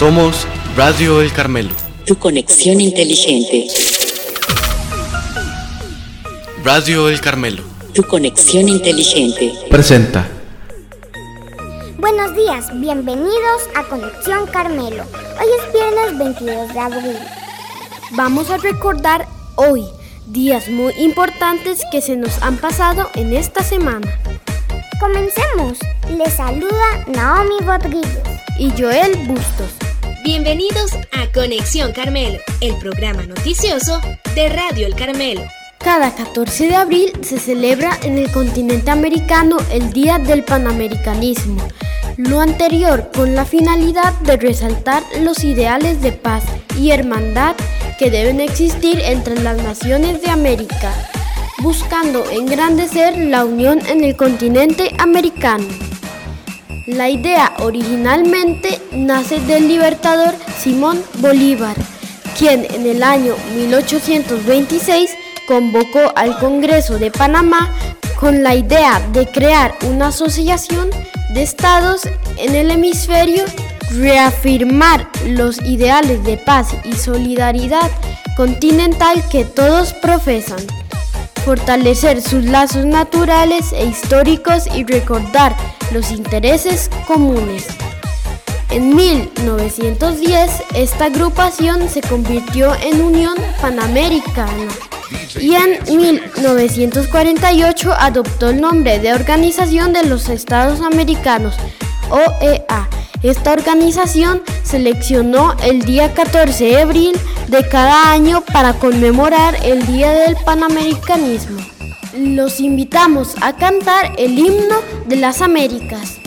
Somos Radio El Carmelo. Tu conexión inteligente. Radio El Carmelo. Tu conexión inteligente. Presenta. Buenos días, bienvenidos a Conexión Carmelo. Hoy es viernes 22 de abril. Vamos a recordar hoy días muy importantes que se nos han pasado en esta semana. Comencemos. Les saluda Naomi Rodríguez y Joel Bustos. Bienvenidos a Conexión Carmelo, el programa noticioso de Radio El Carmelo. Cada 14 de abril se celebra en el continente americano el Día del Panamericanismo, lo anterior con la finalidad de resaltar los ideales de paz y hermandad que deben existir entre las naciones de América, buscando engrandecer la unión en el continente americano. La idea originalmente nace del libertador Simón Bolívar, quien en el año 1826 convocó al Congreso de Panamá con la idea de crear una asociación de estados en el hemisferio, reafirmar los ideales de paz y solidaridad continental que todos profesan fortalecer sus lazos naturales e históricos y recordar los intereses comunes. En 1910 esta agrupación se convirtió en Unión Panamericana y en 1948 adoptó el nombre de Organización de los Estados Americanos, OEA. Esta organización seleccionó el día 14 de abril de cada año para conmemorar el Día del Panamericanismo. Los invitamos a cantar el himno de las Américas.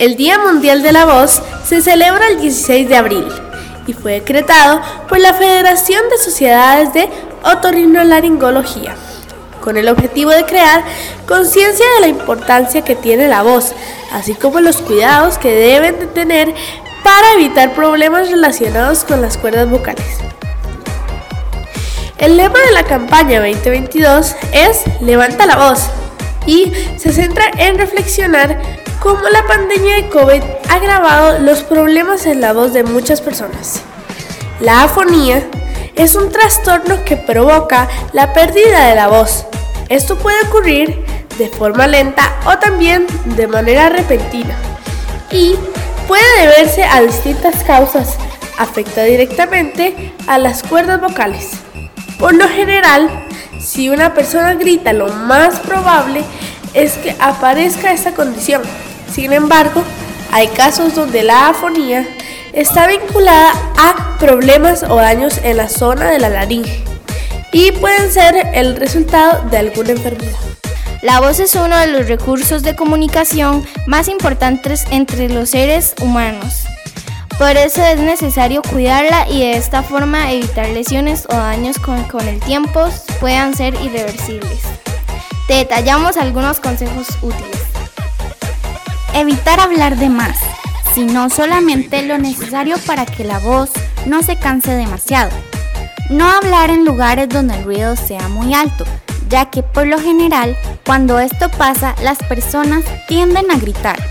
El Día Mundial de la Voz se celebra el 16 de abril y fue decretado por la Federación de Sociedades de Otorrinolaringología, con el objetivo de crear conciencia de la importancia que tiene la voz, así como los cuidados que deben de tener para evitar problemas relacionados con las cuerdas vocales. El lema de la campaña 2022 es Levanta la voz y se centra en reflexionar cómo la pandemia de COVID ha agravado los problemas en la voz de muchas personas. La afonía es un trastorno que provoca la pérdida de la voz. Esto puede ocurrir de forma lenta o también de manera repentina y puede deberse a distintas causas. Afecta directamente a las cuerdas vocales. Por lo general, si una persona grita, lo más probable es que aparezca esta condición. Sin embargo, hay casos donde la afonía está vinculada a problemas o daños en la zona de la laringe y pueden ser el resultado de alguna enfermedad. La voz es uno de los recursos de comunicación más importantes entre los seres humanos. Por eso es necesario cuidarla y de esta forma evitar lesiones o daños que con el tiempo puedan ser irreversibles. Te detallamos algunos consejos útiles. Evitar hablar de más. sino solamente lo necesario para que la voz no se canse demasiado. No hablar en lugares donde el ruido sea muy alto, ya que por lo general cuando esto pasa las personas tienden a gritar.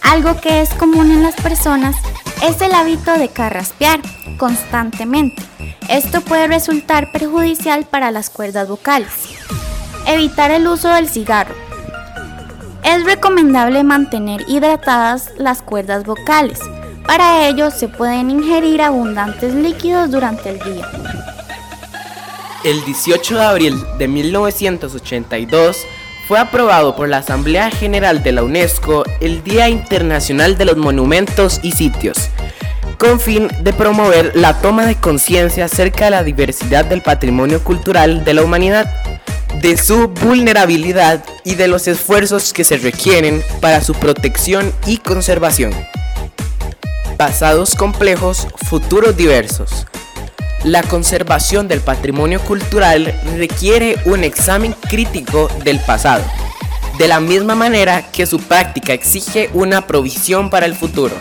Algo que es común en las personas es el hábito de carraspear constantemente. Esto puede resultar perjudicial para las cuerdas vocales. Evitar el uso del cigarro. Es recomendable mantener hidratadas las cuerdas vocales. Para ello se pueden ingerir abundantes líquidos durante el día. El 18 de abril de 1982 fue aprobado por la Asamblea General de la UNESCO el Día Internacional de los Monumentos y Sitios, con fin de promover la toma de conciencia acerca de la diversidad del patrimonio cultural de la humanidad, de su vulnerabilidad y de los esfuerzos que se requieren para su protección y conservación. Pasados complejos, futuros diversos. La conservación del patrimonio cultural requiere un examen crítico del pasado, de la misma manera que su práctica exige una provisión para el futuro.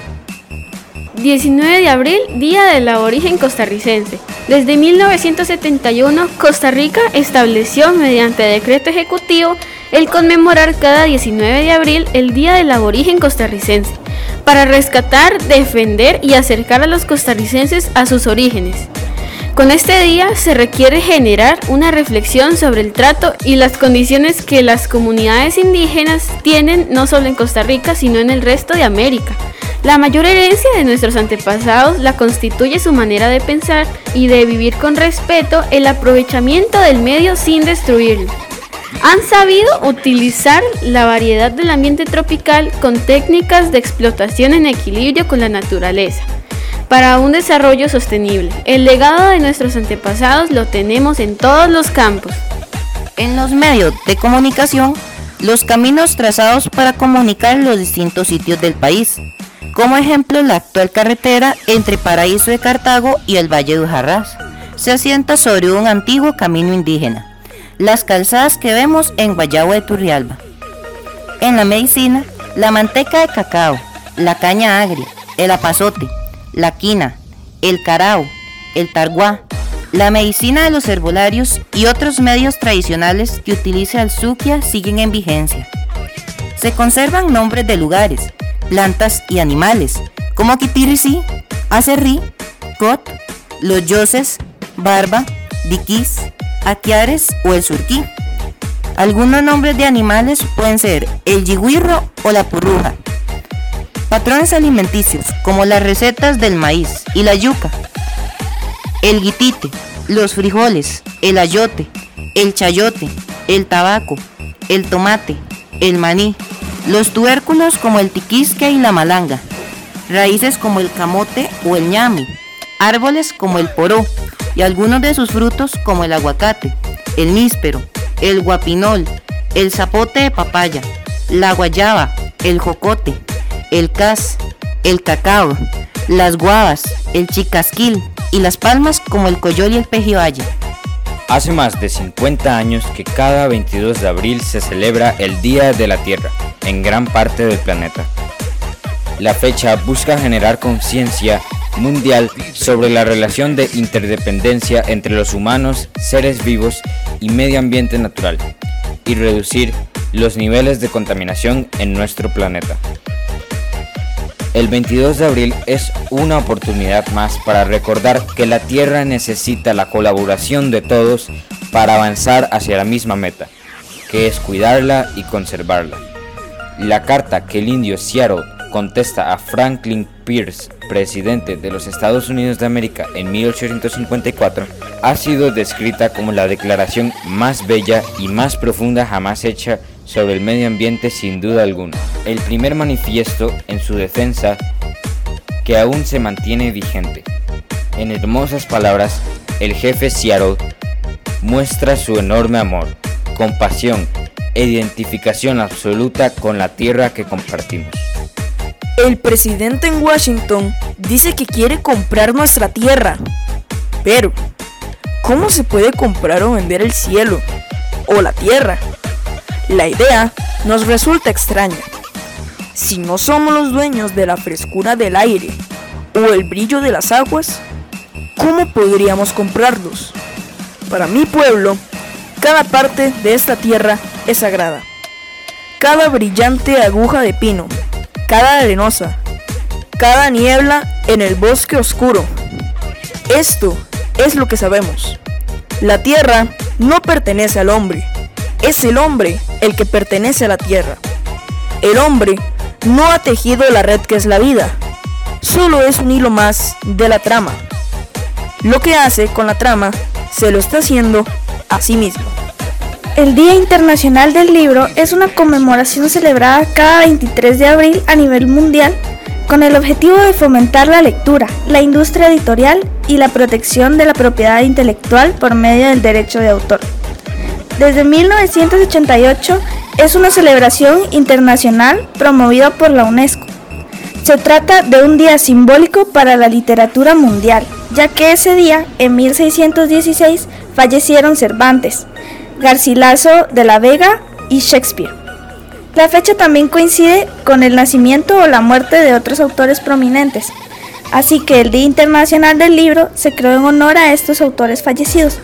19 de abril, Día del Aborigen Costarricense. Desde 1971, Costa Rica estableció mediante decreto ejecutivo el conmemorar cada 19 de abril el Día del Aborigen Costarricense, para rescatar, defender y acercar a los costarricenses a sus orígenes. Con este día se requiere generar una reflexión sobre el trato y las condiciones que las comunidades indígenas tienen no solo en Costa Rica, sino en el resto de América. La mayor herencia de nuestros antepasados la constituye su manera de pensar y de vivir con respeto el aprovechamiento del medio sin destruirlo. Han sabido utilizar la variedad del ambiente tropical con técnicas de explotación en equilibrio con la naturaleza para un desarrollo sostenible. El legado de nuestros antepasados lo tenemos en todos los campos. En los medios de comunicación, los caminos trazados para comunicar los distintos sitios del país. Como ejemplo, la actual carretera entre Paraíso de Cartago y el Valle de Ujarrás se asienta sobre un antiguo camino indígena. Las calzadas que vemos en Guayabo de Turrialba. En la medicina, la manteca de cacao, la caña agria, el apazote, la quina, el carao, el targuá, la medicina de los herbolarios y otros medios tradicionales que utiliza el suquia siguen en vigencia. Se conservan nombres de lugares, plantas y animales, como Quitirisi, Acerrí, Cot, Los Yoses, Barba, Diquís, Aquiares o el Surquí. Algunos nombres de animales pueden ser el yigüirro o la purruja, Patrones alimenticios, como las recetas del maíz y la yuca, el guitite, los frijoles, el ayote, el chayote, el tabaco, el tomate, el maní, los tubérculos como el tiquisque y la malanga, raíces como el camote o el ñami, árboles como el poró y algunos de sus frutos como el aguacate, el níspero, el guapinol, el zapote de papaya, la guayaba, el jocote, el cas, el cacao, las guavas, el chicasquil y las palmas como el coyol y el pejibaye. Hace más de 50 años que cada 22 de abril se celebra el Día de la Tierra en gran parte del planeta. La fecha busca generar conciencia mundial sobre la relación de interdependencia entre los humanos, seres vivos y medio ambiente natural y reducir los niveles de contaminación en nuestro planeta. El 22 de abril es una oportunidad más para recordar que la Tierra necesita la colaboración de todos para avanzar hacia la misma meta, que es cuidarla y conservarla. La carta que el indio Seattle contesta a Franklin Pierce, presidente de los Estados Unidos de América en 1854, ha sido descrita como la declaración más bella y más profunda jamás hecha sobre el medio ambiente sin duda alguna. El primer manifiesto en su defensa que aún se mantiene vigente. En hermosas palabras, el jefe Seattle muestra su enorme amor, compasión e identificación absoluta con la tierra que compartimos. El presidente en Washington dice que quiere comprar nuestra tierra. Pero, ¿cómo se puede comprar o vender el cielo? O la tierra. La idea nos resulta extraña. Si no somos los dueños de la frescura del aire o el brillo de las aguas, ¿cómo podríamos comprarlos? Para mi pueblo, cada parte de esta tierra es sagrada. Cada brillante aguja de pino, cada arenosa, cada niebla en el bosque oscuro. Esto es lo que sabemos. La tierra no pertenece al hombre, es el hombre el que pertenece a la tierra. El hombre no ha tejido la red que es la vida, solo es un hilo más de la trama. Lo que hace con la trama se lo está haciendo a sí mismo. El Día Internacional del Libro es una conmemoración celebrada cada 23 de abril a nivel mundial con el objetivo de fomentar la lectura, la industria editorial y la protección de la propiedad intelectual por medio del derecho de autor. Desde 1988 es una celebración internacional promovida por la UNESCO. Se trata de un día simbólico para la literatura mundial, ya que ese día, en 1616, fallecieron Cervantes, Garcilaso de la Vega y Shakespeare. La fecha también coincide con el nacimiento o la muerte de otros autores prominentes, así que el Día Internacional del Libro se creó en honor a estos autores fallecidos.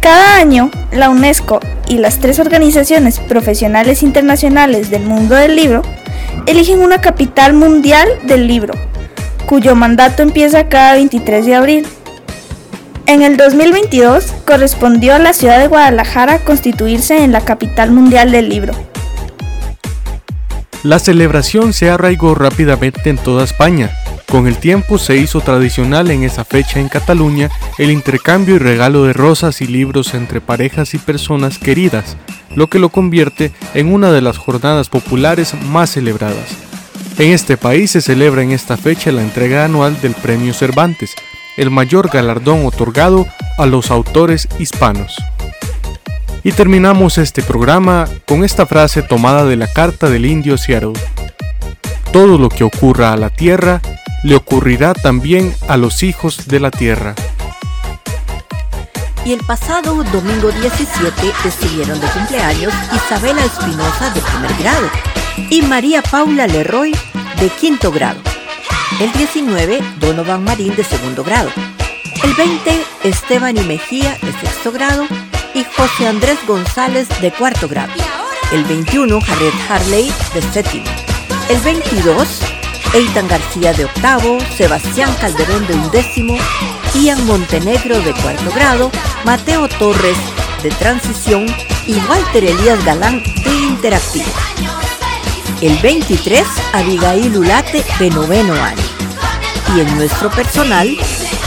Cada año, la UNESCO y las tres organizaciones profesionales internacionales del mundo del libro eligen una capital mundial del libro, cuyo mandato empieza cada 23 de abril. En el 2022 correspondió a la ciudad de Guadalajara constituirse en la capital mundial del libro. La celebración se arraigó rápidamente en toda España. Con el tiempo se hizo tradicional en esa fecha en Cataluña el intercambio y regalo de rosas y libros entre parejas y personas queridas, lo que lo convierte en una de las jornadas populares más celebradas. En este país se celebra en esta fecha la entrega anual del Premio Cervantes, el mayor galardón otorgado a los autores hispanos. Y terminamos este programa con esta frase tomada de la carta del indio Seattle. Todo lo que ocurra a la tierra, le ocurrirá también a los hijos de la tierra. Y el pasado domingo 17 estuvieron de cumpleaños Isabela Espinosa de primer grado y María Paula Leroy de quinto grado. El 19, Donovan Marín de segundo grado. El 20, Esteban y Mejía de sexto grado y José Andrés González de cuarto grado. El 21, Harriet Harley de séptimo. El 22, Eitan García de octavo, Sebastián Calderón de undécimo, Ian Montenegro de cuarto grado, Mateo Torres de transición y Walter Elías Galán de interactivo. El 23, Abigail Ulate de noveno año. Y en nuestro personal,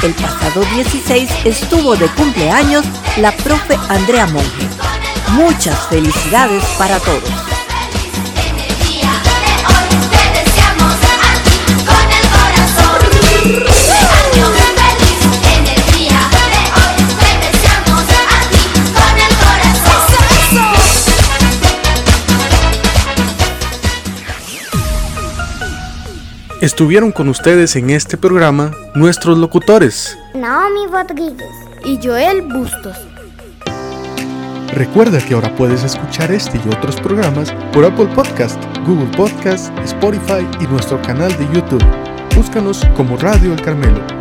el pasado 16 estuvo de cumpleaños la profe Andrea Monge. Muchas felicidades para todos. Estuvieron con ustedes en este programa nuestros locutores. Naomi Rodríguez y Joel Bustos. Recuerda que ahora puedes escuchar este y otros programas por Apple Podcast, Google Podcast, Spotify y nuestro canal de YouTube. Búscanos como Radio El Carmelo.